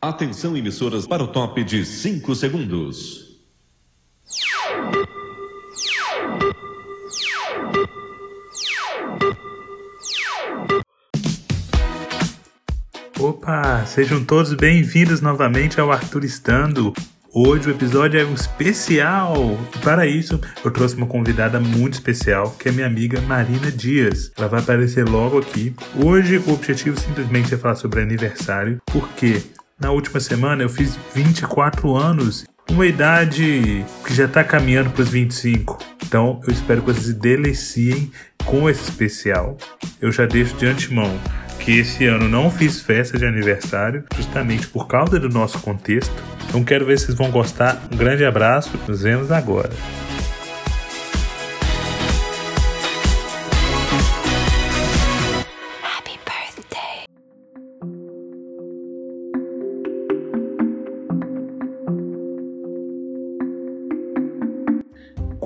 Atenção, emissoras, para o top de 5 segundos. Opa, sejam todos bem-vindos novamente ao Arthur Estando. Hoje o episódio é um especial. E para isso, eu trouxe uma convidada muito especial, que é minha amiga Marina Dias. Ela vai aparecer logo aqui. Hoje o objetivo simplesmente é falar sobre aniversário, porque na última semana eu fiz 24 anos uma idade que já está caminhando para os 25. Então eu espero que vocês se deliciem com esse especial. Eu já deixo de antemão que esse ano não fiz festa de aniversário, justamente por causa do nosso contexto. Então quero ver se vocês vão gostar. Um grande abraço, nos vemos agora.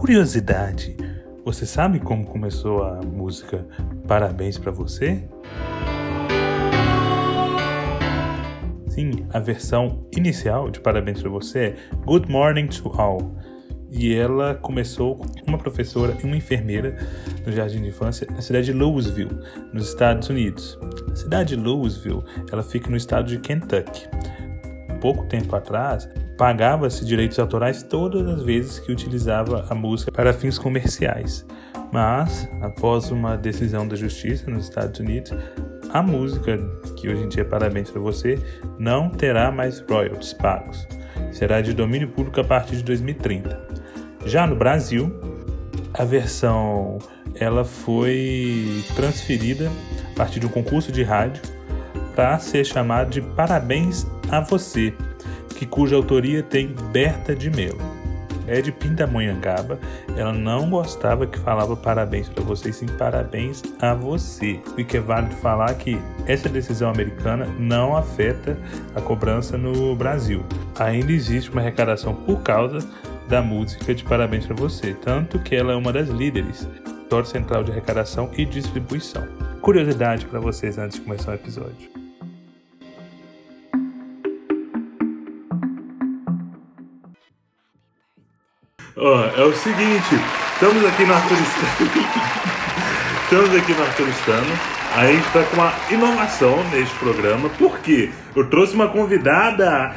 Curiosidade: você sabe como começou a música Parabéns para você? Sim, a versão inicial de Parabéns para você é Good Morning to All. E ela começou com uma professora e uma enfermeira no jardim de infância na cidade de Louisville, nos Estados Unidos. A cidade de Louisville, ela fica no estado de Kentucky. Pouco tempo atrás, pagava-se direitos autorais todas as vezes que utilizava a música para fins comerciais. Mas, após uma decisão da justiça nos Estados Unidos, a música, que hoje em dia é Parabéns para você, não terá mais royalties pagos. Será de domínio público a partir de 2030. Já no Brasil, a versão ela foi transferida a partir de um concurso de rádio para ser chamada de Parabéns a Você, que cuja autoria tem Berta de Mello. É de Pindamonhangaba, ela não gostava que falava parabéns para você, e sim parabéns a você. E que é válido falar que essa decisão americana não afeta a cobrança no Brasil. Ainda existe uma arrecadação por causa da música de Parabéns para Você, tanto que ela é uma das líderes do Central de Arrecadação e Distribuição. Curiosidade para vocês antes de começar o episódio. Ó, é o seguinte, estamos aqui no Arturistano. estamos aqui no Arturistano. A gente está com uma inovação neste programa, porque eu trouxe uma convidada,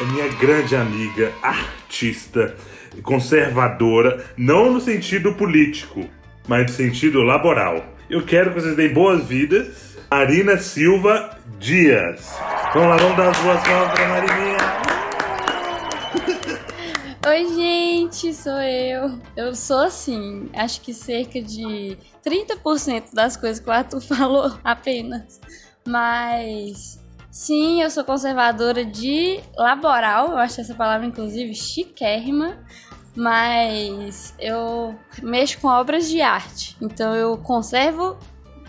a minha grande amiga, artista, conservadora, não no sentido político, mas no sentido laboral. Eu quero que vocês deem boas-vindas, Marina Silva Dias. Vamos lá, vamos dar as boas mãos para Marininha. Oi, gente, sou eu. Eu sou assim, acho que cerca de 30% das coisas que o Arthur falou apenas. Mas sim, eu sou conservadora de laboral, eu acho essa palavra inclusive chiquérrima. Mas eu mexo com obras de arte, então eu conservo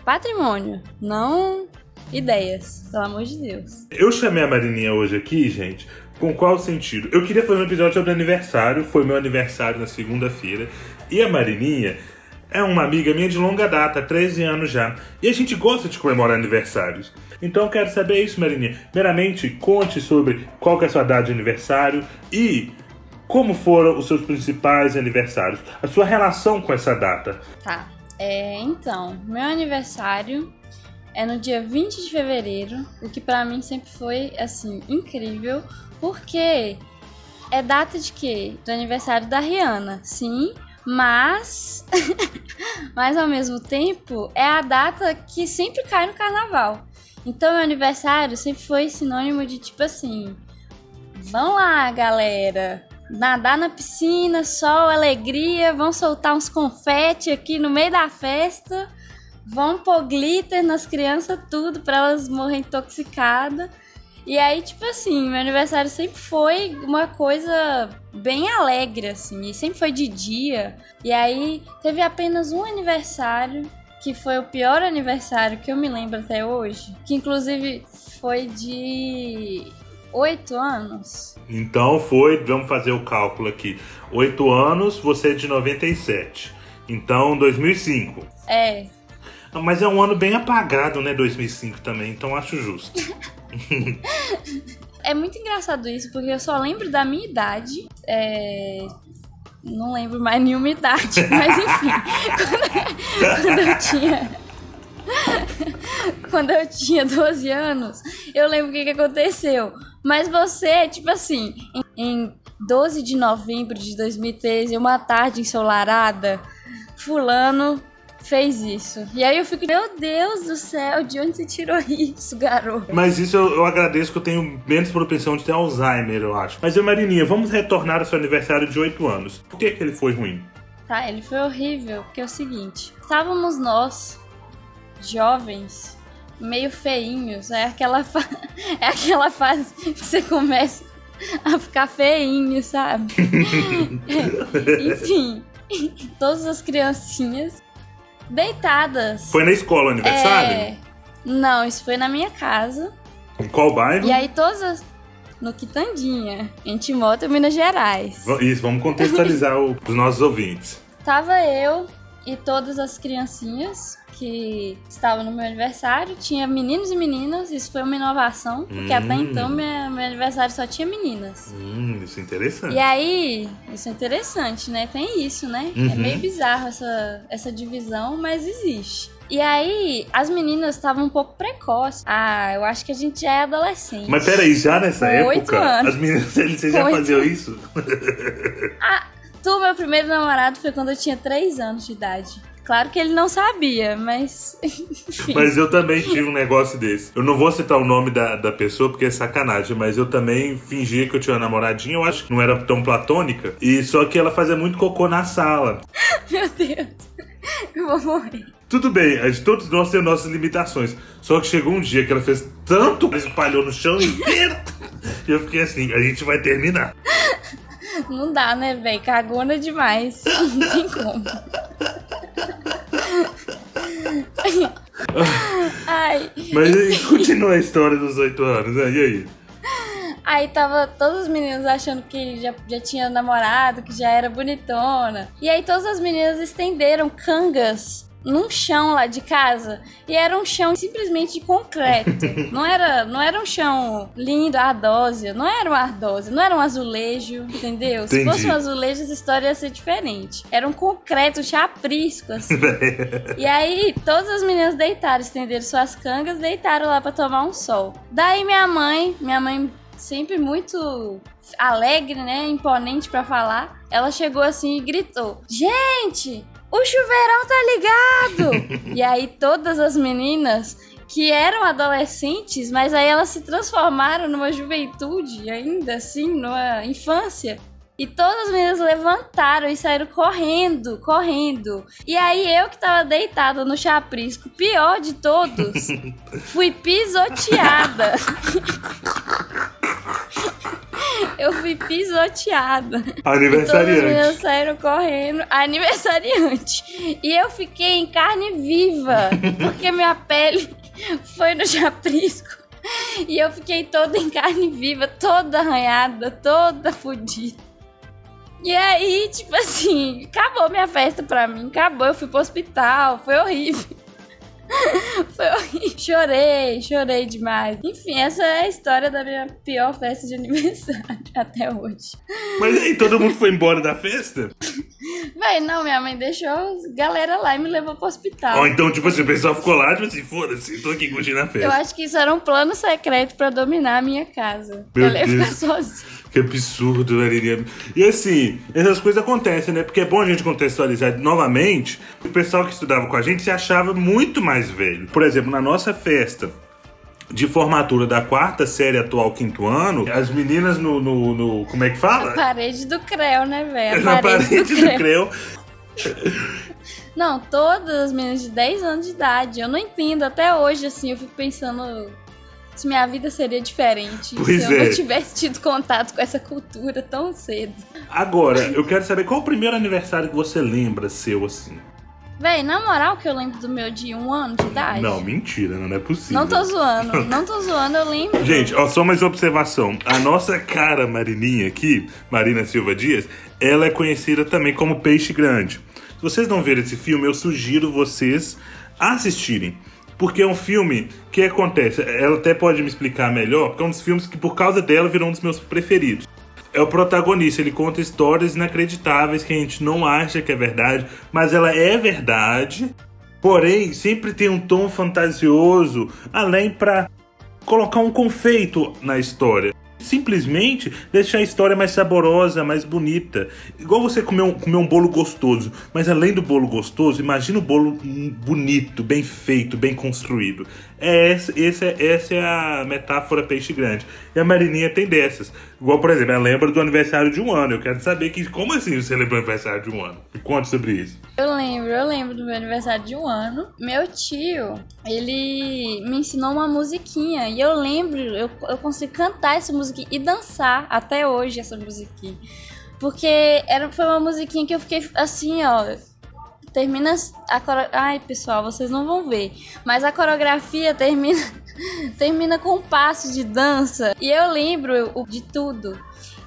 patrimônio, não ideias, pelo amor de Deus. Eu chamei a Marininha hoje aqui, gente, com qual sentido? Eu queria fazer um episódio sobre aniversário, foi meu aniversário na segunda-feira, e a Marininha é uma amiga minha de longa data, 13 anos já, e a gente gosta de comemorar aniversários. Então eu quero saber isso, Marininha. Primeiramente, conte sobre qual é a sua data de aniversário e como foram os seus principais aniversários, a sua relação com essa data. Tá. É, então, meu aniversário é no dia 20 de fevereiro, o que pra mim sempre foi assim incrível, porque é data de quê? Do aniversário da Rihanna, sim, mas mas ao mesmo tempo é a data que sempre cai no carnaval. Então meu aniversário sempre foi sinônimo de tipo assim, vão lá, galera, nadar na piscina, sol, alegria, vão soltar uns confete aqui no meio da festa, vão pôr glitter nas crianças, tudo, para elas morrerem intoxicadas. E aí, tipo assim, meu aniversário sempre foi uma coisa bem alegre, assim, e sempre foi de dia. E aí, teve apenas um aniversário, que foi o pior aniversário que eu me lembro até hoje, que inclusive foi de oito anos. Então foi, vamos fazer o cálculo aqui. 8 anos, você é de 97. Então, 2005. É, Mas é um ano bem apagado, né? 2005 também, então acho justo. É muito engraçado isso, porque eu só lembro da minha idade. É... Não lembro mais nenhuma idade, mas enfim. quando, eu tinha. quando eu tinha 12 anos, eu lembro o que, que aconteceu. Mas você, tipo assim, em 12 de novembro de 2013, uma tarde ensolarada, Fulano fez isso. E aí eu fico, meu Deus do céu, de onde você tirou isso, garoto? Mas isso eu, eu agradeço que eu tenho menos propensão de ter Alzheimer, eu acho. Mas, eu, Marininha, vamos retornar ao seu aniversário de 8 anos. Por que, que ele foi ruim? Tá, ele foi horrível, porque é o seguinte: estávamos nós, jovens, meio feinhos. É aquela, fa... é aquela fase que você começa a ficar feinho, sabe? Enfim, todas as criancinhas deitadas. Foi na escola o aniversário? É... Não, isso foi na minha casa. Em qual bairro? E aí todas as... No Quitandinha, em Timóteo, Minas Gerais. Isso, vamos contextualizar os nossos ouvintes. Tava eu e todas as criancinhas que estavam no meu aniversário. Tinha meninos e meninas, isso foi uma inovação, porque hum. até então minha, meu aniversário só tinha meninas. Hum, isso é interessante. E aí, isso é interessante, né? Tem isso, né? É uhum. É meio bizarro essa, essa divisão, mas existe. E aí, as meninas estavam um pouco precoces. Ah, eu acho que a gente já é adolescente. Mas peraí, já nessa Com época? Anos. As meninas, você já faziam isso? ah, tu, meu primeiro namorado, foi quando eu tinha 3 anos de idade. Claro que ele não sabia, mas. Mas eu também tive um negócio desse. Eu não vou citar o nome da, da pessoa porque é sacanagem, mas eu também fingia que eu tinha uma namoradinha, eu acho que não era tão platônica. E só que ela fazia muito cocô na sala. Meu Deus. Eu vou morrer. Tudo bem, todos nós temos nossas limitações. Só que chegou um dia que ela fez tanto, espalhou no chão inteiro. e eu fiquei assim, a gente vai terminar. Não dá, né, velho? Cagona demais. Não tem como. Ai. Mas continua a história dos oito anos, né? E aí? Aí tava todos os meninos achando que já, já tinha namorado, que já era bonitona. E aí todas as meninas estenderam cangas num chão lá de casa e era um chão simplesmente de concreto. não era, não era um chão lindo, ardósia, não era um ardósia, não era um azulejo, entendeu? Entendi. Se fosse um azulejo, essa história ia ser diferente. Era um concreto, um chaprisco, assim. e aí, todas as meninas deitaram, estenderam suas cangas, deitaram lá para tomar um sol. Daí minha mãe, minha mãe sempre muito alegre, né, imponente para falar, ela chegou assim e gritou: "Gente, o chuveirão tá ligado! e aí todas as meninas que eram adolescentes, mas aí elas se transformaram numa juventude ainda assim, numa infância. E todas as meninas levantaram e saíram correndo, correndo. E aí eu que tava deitada no chaprisco, pior de todos, fui pisoteada. eu fui pisoteada. Aniversariante. Todos saíram correndo. Aniversariante. E eu fiquei em carne viva, porque minha pele foi no chaprisco. E eu fiquei toda em carne viva, toda arranhada, toda fodida. E aí, tipo assim, acabou minha festa pra mim, acabou, eu fui pro hospital, foi horrível. Foi horrível. Chorei, chorei demais. Enfim, essa é a história da minha pior festa de aniversário até hoje. Mas aí, todo mundo foi embora da festa? Véi, não, minha mãe deixou galera lá e me levou pro hospital. Então, tipo assim, o pessoal ficou lá, tipo assim, foda-se, tô aqui curtindo a festa. Eu acho que isso era um plano secreto pra dominar a minha casa. Meu eu Deus. ficar sozinha. Que absurdo, Marilinha. E assim, essas coisas acontecem, né? Porque é bom a gente contextualizar novamente. O pessoal que estudava com a gente se achava muito mais velho. Por exemplo, na nossa festa de formatura da quarta série atual quinto ano, as meninas no, no, no como é que fala? A parede do Creu, né, velho? Na parede, parede do, do Creu. Não, todas as meninas de 10 anos de idade. Eu não entendo até hoje, assim, eu fico pensando se minha vida seria diferente pois se eu é. não tivesse tido contato com essa cultura tão cedo. Agora, eu quero saber qual o primeiro aniversário que você lembra seu assim? Véi, na moral que eu lembro do meu de um ano de idade. Não, mentira, não é possível. Não tô zoando, não tô zoando, eu lembro. Gente, ó, só mais observação. A nossa cara Marininha aqui, Marina Silva Dias, ela é conhecida também como Peixe Grande. Se vocês não viram esse filme, eu sugiro vocês assistirem. Porque é um filme que acontece, ela até pode me explicar melhor, porque é um dos filmes que por causa dela virou um dos meus preferidos. É o protagonista, ele conta histórias inacreditáveis que a gente não acha que é verdade, mas ela é verdade. Porém, sempre tem um tom fantasioso, além para colocar um confeito na história simplesmente deixar a história mais saborosa, mais bonita. Igual você comer um, comer um bolo gostoso, mas além do bolo gostoso, imagina o bolo bonito, bem feito, bem construído. É essa, essa, essa é a metáfora peixe grande. E a Marininha tem dessas. Igual, por exemplo, ela lembra do aniversário de um ano. Eu quero saber que, como assim você lembra do aniversário de um ano? Me conte sobre isso. Eu lembro, eu lembro do meu aniversário de um ano. Meu tio, ele me ensinou uma musiquinha. E eu lembro, eu, eu consigo cantar essa musiquinha e dançar até hoje essa musiquinha. Porque era, foi uma musiquinha que eu fiquei assim, ó termina a Ai, pessoal, vocês não vão ver, mas a coreografia termina termina com um passo de dança e eu lembro de tudo.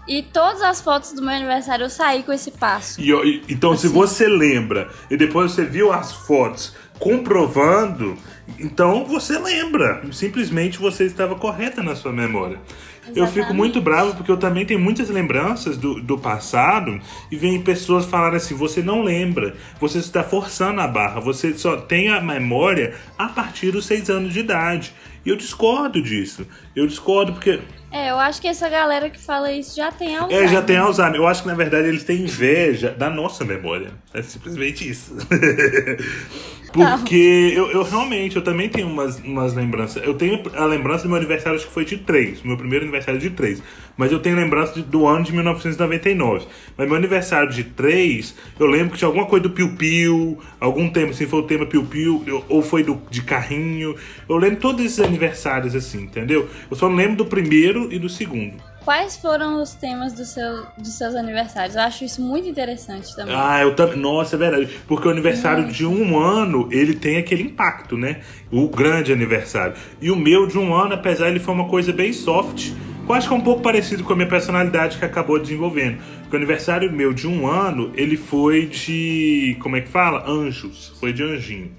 E todas as fotos do meu aniversário eu saí com esse passo. E, e, então, assim. se você lembra e depois você viu as fotos comprovando, então você lembra. Simplesmente você estava correta na sua memória. Exatamente. Eu fico muito bravo porque eu também tenho muitas lembranças do, do passado e vem pessoas falar assim: você não lembra, você está forçando a barra, você só tem a memória a partir dos seis anos de idade. E eu discordo disso. Eu discordo porque. É, eu acho que essa galera que fala isso já tem Alzheimer. É, já tem Alzheimer. Eu acho que na verdade eles têm inveja da nossa memória. É simplesmente isso. Porque eu, eu realmente, eu também tenho umas, umas lembranças. Eu tenho a lembrança do meu aniversário, acho que foi de 3. Meu primeiro aniversário de 3. Mas eu tenho lembrança de, do ano de 1999. Mas meu aniversário de 3, eu lembro que tinha alguma coisa do Piu Piu, algum tempo assim, foi o tema Piu Piu, ou foi do, de carrinho. Eu lembro todos esses aniversários assim, entendeu? Eu só não lembro do primeiro e do segundo. Quais foram os temas do seu, dos seus aniversários? Eu acho isso muito interessante também. Ah, eu também. Nossa, é verdade. Porque o aniversário de um ano, ele tem aquele impacto, né? O grande aniversário. E o meu de um ano, apesar ele foi uma coisa bem soft, eu acho que é um pouco parecido com a minha personalidade que acabou desenvolvendo. Porque o aniversário meu de um ano, ele foi de. Como é que fala? Anjos. Foi de anjinho.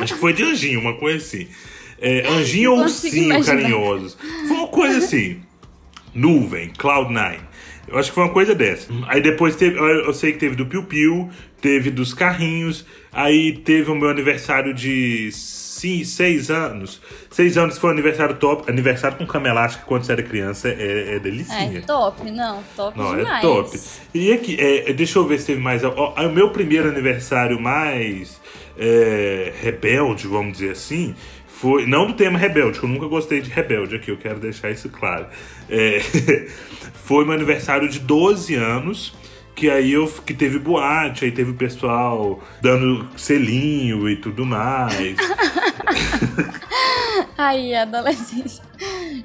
Acho que foi de anjinho, uma coisa assim. É, anjinho ou ursinho carinhosos. Foi uma coisa assim nuvem, Cloud9. Eu acho que foi uma coisa dessa. Aí depois teve, eu sei que teve do Piu Piu, teve dos carrinhos, aí teve o meu aniversário de sim, seis anos. Seis anos foi um aniversário top. Aniversário com cama elástica quando você era criança é, é delicinha. É top, não, top não, demais. É top. E aqui, é, deixa eu ver se teve mais. O, o meu primeiro aniversário mais é, rebelde, vamos dizer assim, foi. Não do tema rebelde, que eu nunca gostei de rebelde aqui, eu quero deixar isso claro. É, foi meu aniversário de 12 anos. Que aí eu que teve boate, aí teve o pessoal dando selinho e tudo mais. aí, adolescência.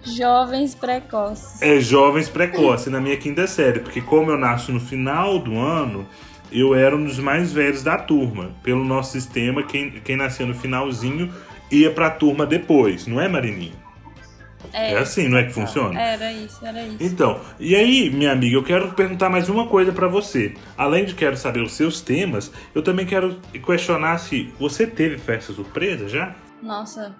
Jovens precoces. É, jovens precoces, na minha quinta série. Porque como eu nasço no final do ano, eu era um dos mais velhos da turma. Pelo nosso sistema, quem, quem nascia no finalzinho ia pra turma depois, não é, Marininha? É, é assim, não é que funciona? Era isso, era isso. Então, e aí, minha amiga, eu quero perguntar mais uma coisa para você. Além de quero saber os seus temas, eu também quero questionar se você teve festa surpresa já? Nossa,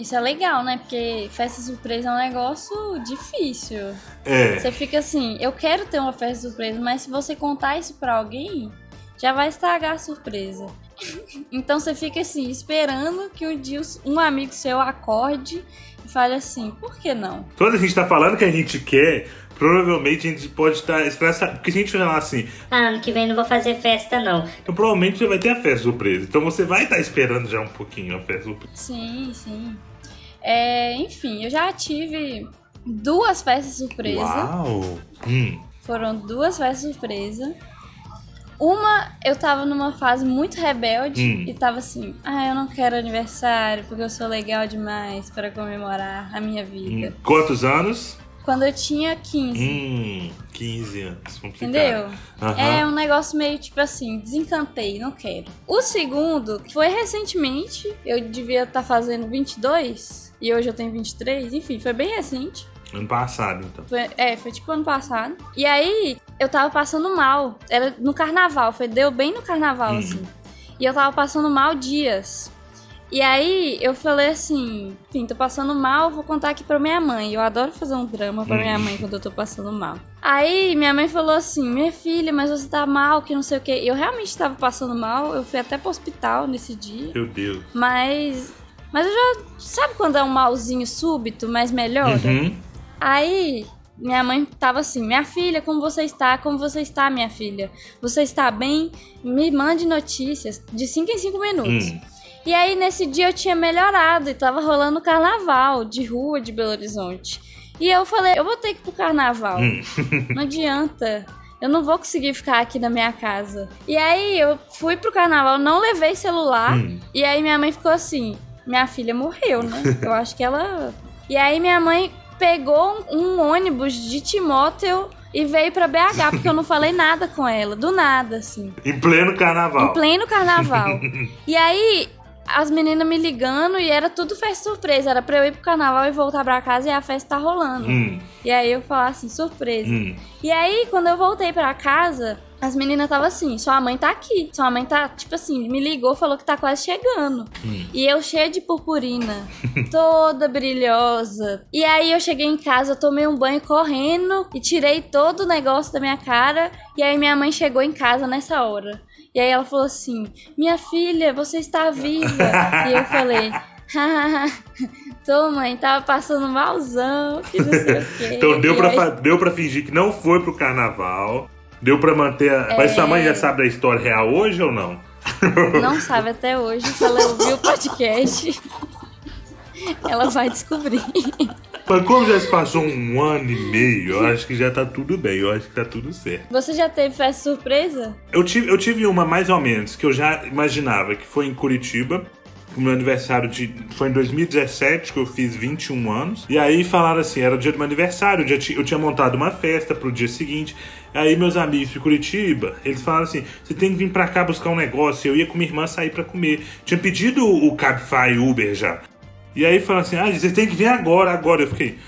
isso é legal, né? Porque festa surpresa é um negócio difícil. É. Você fica assim, eu quero ter uma festa surpresa, mas se você contar isso pra alguém, já vai estragar a surpresa. Então você fica assim, esperando que um dia um amigo seu acorde fale assim, por que não? Quando a gente tá falando que a gente quer, provavelmente a gente pode estar esperando. Porque se a gente falar assim. Ah, ano que vem não vou fazer festa, não. Então provavelmente você vai ter a festa surpresa. Então você vai estar esperando já um pouquinho a festa surpresa. Sim, sim. É, enfim, eu já tive duas festas surpresa. Uau! Hum. Foram duas festas surpresa. Uma, eu tava numa fase muito rebelde hum. e tava assim: ah, eu não quero aniversário porque eu sou legal demais para comemorar a minha vida. Hum. Quantos anos? Quando eu tinha 15. Hum, 15 anos. Complicado. Entendeu? Uhum. É um negócio meio tipo assim: desencantei, não quero. O segundo foi recentemente, eu devia estar tá fazendo 22 e hoje eu tenho 23, enfim, foi bem recente. Ano passado, então. Foi, é, foi tipo ano passado. E aí, eu tava passando mal. Era no carnaval, foi, deu bem no carnaval, uhum. assim. E eu tava passando mal dias. E aí eu falei assim, enfim, tô passando mal, vou contar aqui pra minha mãe. Eu adoro fazer um drama pra minha mãe quando eu tô passando mal. Aí minha mãe falou assim, minha filha, mas você tá mal, que não sei o que. Eu realmente tava passando mal, eu fui até pro hospital nesse dia. Meu Deus. Mas. Mas eu já. Sabe quando é um malzinho súbito, mas melhora? Uhum. Aí minha mãe tava assim: Minha filha, como você está? Como você está, minha filha? Você está bem? Me mande notícias de 5 em 5 minutos. Hum. E aí nesse dia eu tinha melhorado e tava rolando carnaval de rua de Belo Horizonte. E eu falei: Eu vou ter que ir pro carnaval. Hum. Não adianta. Eu não vou conseguir ficar aqui na minha casa. E aí eu fui pro carnaval, não levei celular. Hum. E aí minha mãe ficou assim: minha filha morreu, né? Eu acho que ela. E aí minha mãe pegou um, ônibus de Timóteo e veio pra BH, porque eu não falei nada com ela, do nada, assim. Em pleno carnaval. Em pleno carnaval. e aí, as meninas me ligando e era tudo festa surpresa. Era pra eu ir pro carnaval e voltar pra casa e a festa tá rolando. Hum, E aí eu falava assim, surpresa. hum. E aí, quando eu voltei pra casa, as meninas estavam assim: sua mãe tá aqui. Sua mãe tá, tipo assim, me ligou, falou que tá quase chegando. Hum. E eu cheia de purpurina, toda brilhosa. E aí eu cheguei em casa, tomei um banho correndo e tirei todo o negócio da minha cara. E aí minha mãe chegou em casa nessa hora. E aí ela falou assim: Minha filha, você está viva. e eu falei. Tô, mãe, tava passando malzão, que não sei o quê. Então deu pra, aí- deu pra fingir que não foi pro carnaval. Deu pra manter a... Mas sua mãe já sabe da história real hoje ou não? Não sabe até hoje se ela ouviu o podcast. Ela vai descobrir. Mas como já se passou um ano e meio, eu acho que já tá tudo bem. Eu acho que tá tudo certo. Você já teve festa surpresa? Eu tive, eu tive uma mais ou menos que eu já imaginava, que foi em Curitiba. O meu aniversário de, foi em 2017, que eu fiz 21 anos. E aí falaram assim: era o dia do meu aniversário, eu, já ti- eu tinha montado uma festa pro dia seguinte. Aí meus amigos de Curitiba, eles falaram assim: você tem que vir pra cá buscar um negócio. Eu ia com minha irmã sair pra comer. Tinha pedido o Cabify Uber já. E aí falaram assim: ah, vocês têm que vir agora, agora. Eu fiquei.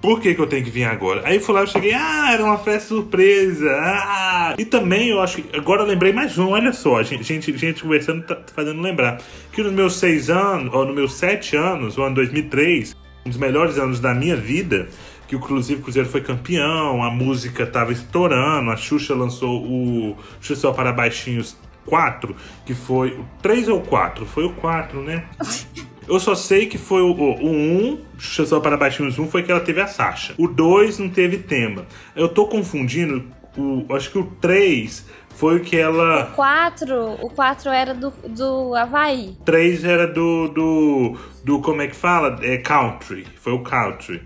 Por que, que eu tenho que vir agora? Aí fui lá, eu cheguei, ah, era uma festa surpresa. Ah! E também eu acho que. Agora eu lembrei mais um, olha só, a gente, gente, gente conversando tá fazendo lembrar. Que nos meus seis anos, ou nos meus sete anos, o ano 2003, um dos melhores anos da minha vida, que inclusive o Cruzeiro foi campeão, a música tava estourando, a Xuxa lançou o Xuxa Só para Baixinhos 4, que foi o 3 ou 4? Foi o 4, né? Eu só sei que foi o, o, o 1, Xuxa Só para Baixinhos 1, foi que ela teve a Sasha. O 2 não teve tema. Eu tô confundindo, o, acho que o 3 foi o que ela. 4, o 4 era do, do Havaí. 3 era do, do. do. como é que fala? É country. Foi o country.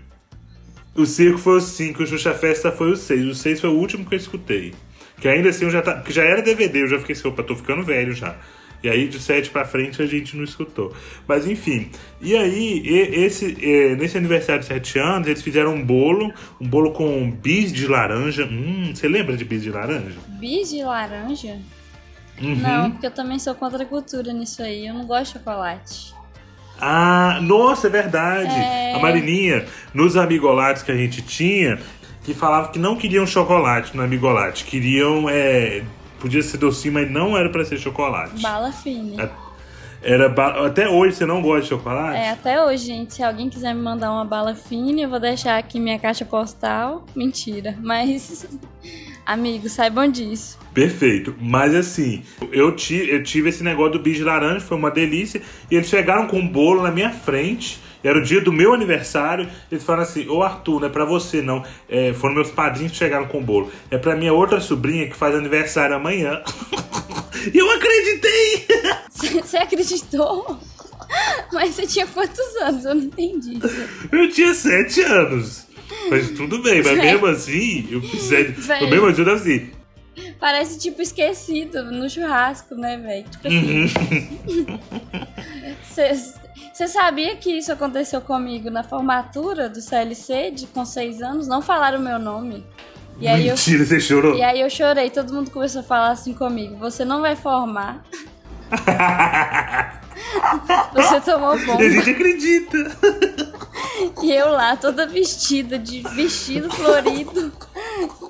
O circo foi o 5, o Xuxa Festa foi o 6. O 6 foi o último que eu escutei. Que ainda assim eu já tá. Porque já era DVD, eu já fiquei assim, opa, tô ficando velho já. E aí de 7 pra frente a gente não escutou. Mas enfim. E aí, esse, nesse aniversário de 7 anos, eles fizeram um bolo, um bolo com bis de laranja. Hum, você lembra de bis de laranja? Bis de laranja? Uhum. Não, porque eu também sou contra a cultura nisso aí. Eu não gosto de chocolate. Ah, nossa, é verdade. É. A Marininha, nos amigolates que a gente tinha, que falava que não queriam chocolate no amigolate. Queriam, é... Podia ser docinho, mas não era pra ser chocolate. Bala fina. É. Era ba- Até hoje você não gosta de chocolate? É, até hoje, gente. Se alguém quiser me mandar uma bala fina, eu vou deixar aqui minha caixa postal. Mentira. Mas, amigos, saibam disso. Perfeito. Mas assim, eu, ti- eu tive esse negócio do de laranja, foi uma delícia. E eles chegaram com um bolo na minha frente. Era o dia do meu aniversário. Eles falaram assim: Ô Arthur, não é pra você não. É, foram meus padrinhos que chegaram com o bolo. É pra minha outra sobrinha que faz aniversário amanhã. E eu acreditei! Você acreditou? Mas você tinha quantos anos? Eu não entendi. Eu tinha sete anos. Mas tudo bem, mas mesmo assim, eu fiz. Mas mesmo assim, eu tava assim. Parece tipo esquecido no churrasco, né, velho? Tipo assim. Você sabia que isso aconteceu comigo na formatura do CLC de, com seis anos? Não falaram o meu nome. E aí, eu, Mentira, você chorou? e aí eu chorei, todo mundo começou a falar assim comigo: você não vai formar, você tomou E a bomba. gente acredita. E eu lá, toda vestida de vestido florido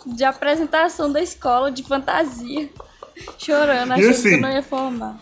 de apresentação da escola de fantasia, chorando, achando que assim? eu não ia formar.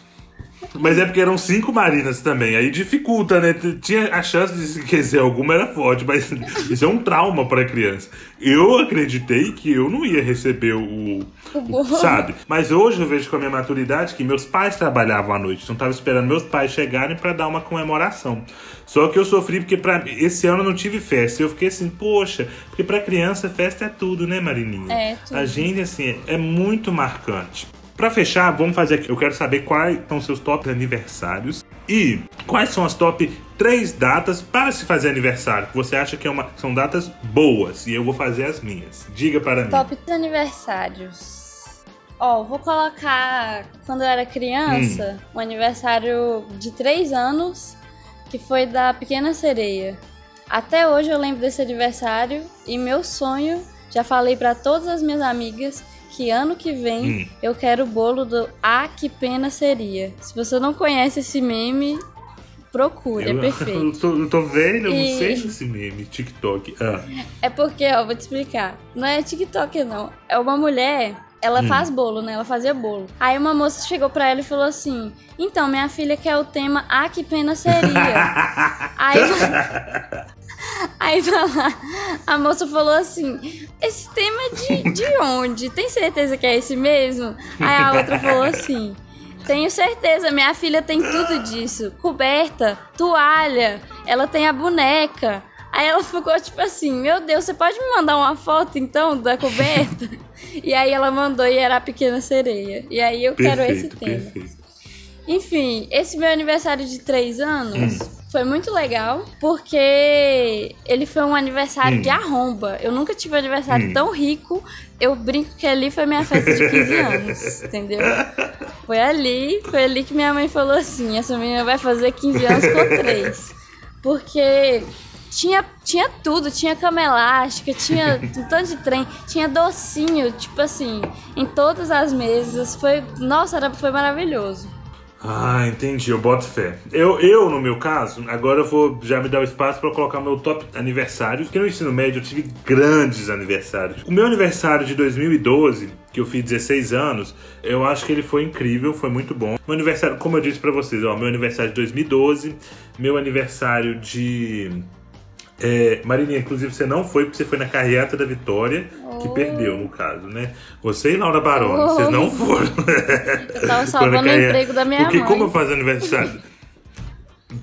Mas é porque eram cinco marinas também, aí dificulta, né? Tinha a chance de se esquecer alguma era forte, mas isso é um trauma para criança. Eu acreditei que eu não ia receber o, o sabe? Mas hoje eu vejo com a minha maturidade que meus pais trabalhavam à noite, então tava esperando meus pais chegarem para dar uma comemoração. Só que eu sofri porque para esse ano eu não tive festa. Eu fiquei assim, poxa, porque para criança festa é tudo, né, Marininha? É, tudo. A gente assim é muito marcante. Para fechar, vamos fazer aqui. Eu quero saber quais são seus top aniversários e quais são as top três datas para se fazer aniversário. Você acha que é uma, são datas boas e eu vou fazer as minhas. Diga para mim. Top aniversários. Ó, vou colocar quando eu era criança, Hum. um aniversário de três anos, que foi da Pequena Sereia. Até hoje eu lembro desse aniversário e meu sonho, já falei para todas as minhas amigas, que ano que vem Hum. eu quero o bolo do Ah, que pena seria. Se você não conhece esse meme, procure, é eu, perfeito. eu, tô, eu tô velho, eu não E- sei esse meme, TikTok. Ah, É porque, ó, vou te explicar. Não é TikTok, não. É uma mulher. Ela Hum. faz bolo, né? Ela fazia bolo. Aí uma moça chegou pra ela e falou assim: Então, minha filha quer o tema Ah, que pena seria. Aí. Aí a moça falou assim: Esse tema de, de onde? Tem certeza que é esse mesmo? Aí a outra falou assim: Tenho certeza, minha filha tem tudo disso: coberta, toalha, ela tem a boneca. Aí ela ficou tipo assim: Meu Deus, você pode me mandar uma foto então da coberta? e aí ela mandou e era a pequena sereia. E aí eu quero esse perfeito, tema. perfeito. Enfim, esse meu aniversário de três anos foi muito legal, porque ele foi um aniversário Hum. de arromba. Eu nunca tive um aniversário Hum. tão rico. Eu brinco que ali foi minha festa de 15 anos, entendeu? Foi ali, foi ali que minha mãe falou assim: essa menina vai fazer 15 anos com três. Porque tinha, tinha tudo, tinha cama elástica, tinha um tanto de trem, tinha docinho, tipo assim, em todas as mesas. Foi, nossa, era, foi maravilhoso. Ah, entendi, eu boto fé. Eu, eu, no meu caso, agora eu vou já me dar o espaço para colocar meu top aniversário, porque no ensino médio eu tive grandes aniversários. O meu aniversário de 2012, que eu fiz 16 anos, eu acho que ele foi incrível, foi muito bom. Meu aniversário, como eu disse para vocês, ó, meu aniversário de 2012, meu aniversário de é, Marininha, inclusive você não foi porque você foi na carreata da Vitória, que Oh. perdeu no caso, né? Você e Laura Baroni, Oh. vocês não foram. Eu tava salvando o emprego da minha Porque mãe. como eu faço aniversário.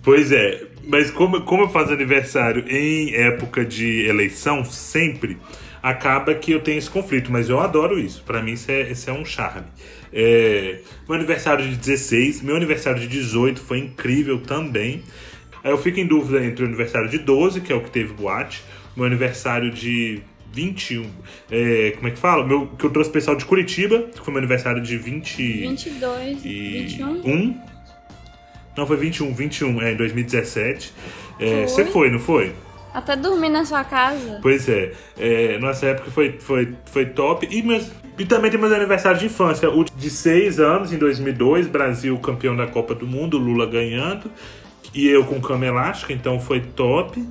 pois é, mas como, como eu faço aniversário em época de eleição, sempre, acaba que eu tenho esse conflito. Mas eu adoro isso. Pra mim, isso é, isso é um charme. É, meu aniversário de 16, meu aniversário de 18 foi incrível também. Aí eu fico em dúvida entre o aniversário de 12, que é o que teve boate, meu aniversário de 21, é, como é que fala? Meu, que eu trouxe o pessoal de Curitiba, que foi meu aniversário de 20 22, e 21. um. Não, foi 21, 21, é, em 2017. É? Você foi, não foi? Até dormir na sua casa. Pois é, é, nossa época foi, foi, foi top. E, meus, e também tem meus aniversários de infância. O de 6 anos, em 2002, Brasil campeão da Copa do Mundo, Lula ganhando. E eu com cama elástica, então foi top.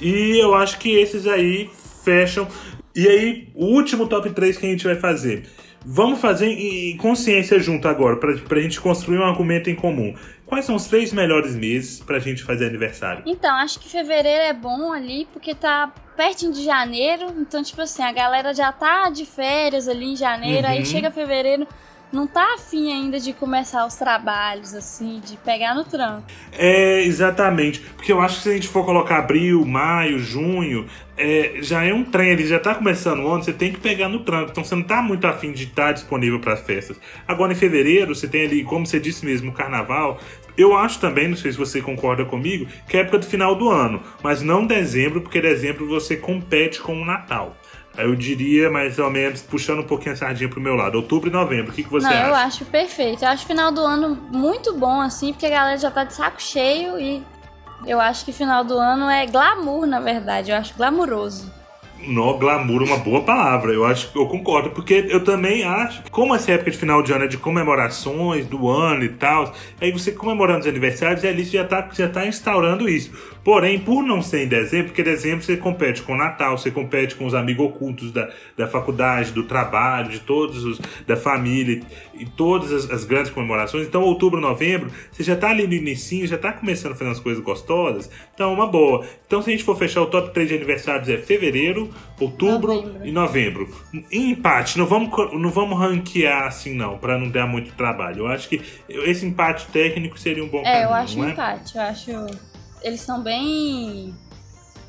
E eu acho que esses aí fecham. E aí, o último top 3 que a gente vai fazer. Vamos fazer em consciência junto agora, pra, pra gente construir um argumento em comum. Quais são os três melhores meses pra gente fazer aniversário? Então, acho que fevereiro é bom ali, porque tá pertinho de janeiro. Então, tipo assim, a galera já tá de férias ali em janeiro. Uhum. Aí chega fevereiro, não tá afim ainda de começar os trabalhos, assim, de pegar no tranco. É, exatamente. Porque eu acho que se a gente for colocar abril, maio, junho, é, já é um trem, ele já tá começando o ano, você tem que pegar no tranco. Então você não tá muito afim de estar disponível para as festas. Agora em fevereiro, você tem ali, como você disse mesmo, o carnaval. Eu acho também, não sei se você concorda comigo, que é época do final do ano, mas não dezembro, porque dezembro você compete com o Natal. Eu diria mais ou menos, puxando um pouquinho a sardinha pro meu lado, outubro e novembro. O que, que você não, acha? eu acho perfeito. Eu acho final do ano muito bom, assim, porque a galera já tá de saco cheio e eu acho que final do ano é glamour, na verdade. Eu acho glamuroso. No, glamour, uma boa palavra. Eu acho eu concordo, porque eu também acho, como essa época de final de ano é de comemorações do ano e tal, aí você comemorando os aniversários, e ali já tá, já tá instaurando isso. Porém, por não ser em dezembro, porque dezembro você compete com o Natal, você compete com os amigos ocultos da, da faculdade, do trabalho, de todos os. da família e todas as, as grandes comemorações. Então, outubro, novembro, você já tá ali no início, já tá começando a fazer umas coisas gostosas. Então, uma boa. Então, se a gente for fechar o top 3 de aniversários, é fevereiro, outubro novembro. e novembro. Em empate, não vamos, não vamos ranquear assim, não, para não dar muito trabalho. Eu acho que esse empate técnico seria um bom é, caminho. É, eu acho um empate, eu acho eles estão bem.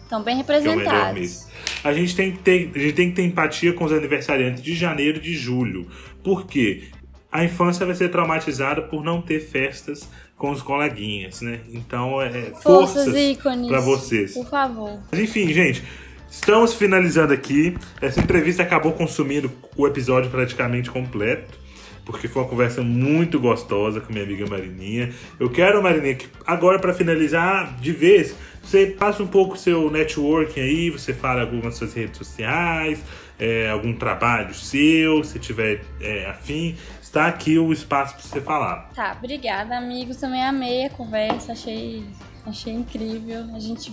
estão bem representados. a gente, tem que ter, a gente tem que ter empatia com os aniversariantes de janeiro e de julho. Por quê? A infância vai ser traumatizada por não ter festas com os coleguinhas, né? Então, é, é forças, forças para vocês. Por favor. Mas, enfim, gente, estamos finalizando aqui. Essa entrevista acabou consumindo o episódio praticamente completo porque foi uma conversa muito gostosa com minha amiga Marininha. Eu quero, Marininha, que agora para finalizar de vez, você passa um pouco seu networking aí, você fala algumas suas redes sociais, é, algum trabalho seu, se tiver é, afim. Está aqui o espaço para você falar. Tá, obrigada, amigos. Também amei a conversa, achei, achei incrível. A gente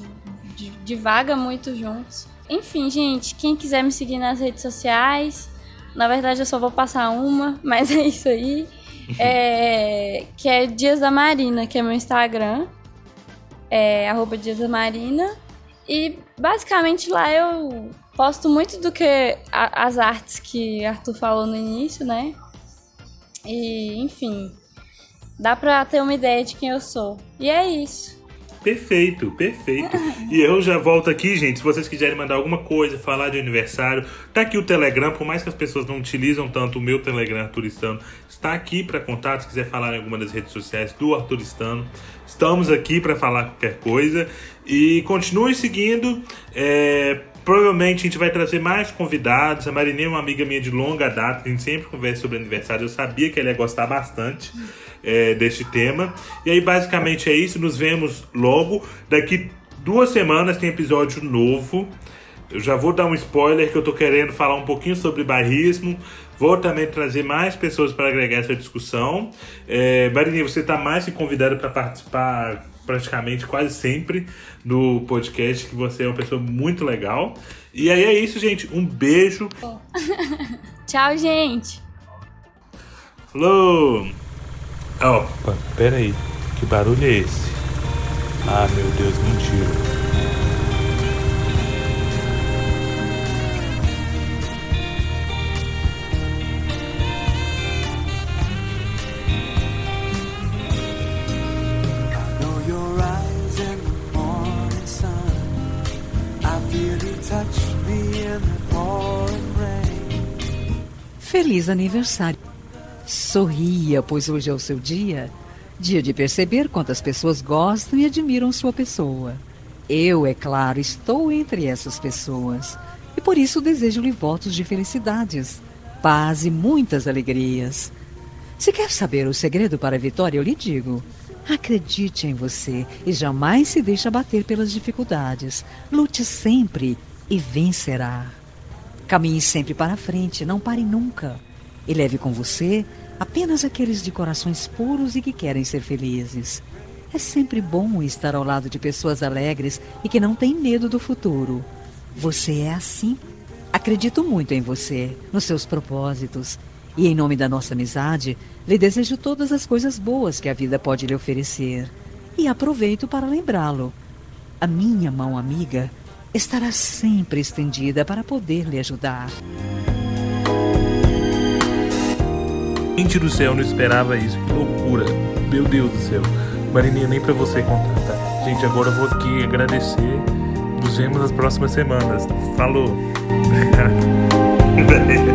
divaga muito juntos. Enfim, gente, quem quiser me seguir nas redes sociais, na verdade, eu só vou passar uma, mas é isso aí. É, que é Dias da Marina, que é meu Instagram. É arroba Dias da Marina. E basicamente lá eu posto muito do que a, as artes que Arthur falou no início, né? E, enfim, dá pra ter uma ideia de quem eu sou. E é isso. Perfeito, perfeito. e eu já volto aqui, gente. Se vocês quiserem mandar alguma coisa, falar de aniversário, tá aqui o Telegram. Por mais que as pessoas não utilizam tanto o meu Telegram Arturistano, está aqui para contato. Se quiser falar em alguma das redes sociais do Arturistano, estamos aqui para falar qualquer coisa. E continue seguindo. É, provavelmente a gente vai trazer mais convidados. A Marinê é uma amiga minha de longa data, a gente sempre conversa sobre aniversário. Eu sabia que ela ia gostar bastante é, deste tema. E aí, basicamente, é isso. Nos vemos logo. Daqui duas semanas tem episódio novo. Eu já vou dar um spoiler que eu tô querendo falar um pouquinho sobre barrismo. Vou também trazer mais pessoas para agregar essa discussão. É, Marinha, você está mais que convidada para participar praticamente quase sempre no podcast, que você é uma pessoa muito legal. E aí é isso, gente. Um beijo. Tchau, gente. Falou! Opa, pera aí. Que barulho é esse? Ah, meu Deus, mentira. Feliz aniversário. Sorria, pois hoje é o seu dia. Dia de perceber quantas pessoas gostam e admiram sua pessoa. Eu, é claro, estou entre essas pessoas. E por isso desejo-lhe votos de felicidades, paz e muitas alegrias. Se quer saber o segredo para a vitória, eu lhe digo. Acredite em você e jamais se deixe abater pelas dificuldades. Lute sempre e vencerá. Caminhe sempre para frente, não pare nunca e leve com você apenas aqueles de corações puros e que querem ser felizes. É sempre bom estar ao lado de pessoas alegres e que não têm medo do futuro. Você é assim. Acredito muito em você, nos seus propósitos. E em nome da nossa amizade, lhe desejo todas as coisas boas que a vida pode lhe oferecer. E aproveito para lembrá-lo. A minha mão amiga estará sempre estendida para poder lhe ajudar. Gente do céu, não esperava isso. Que loucura. Meu Deus do céu. Marininha, nem pra você contar, tá? Gente, agora eu vou aqui agradecer. Nos vemos nas próximas semanas. Falou.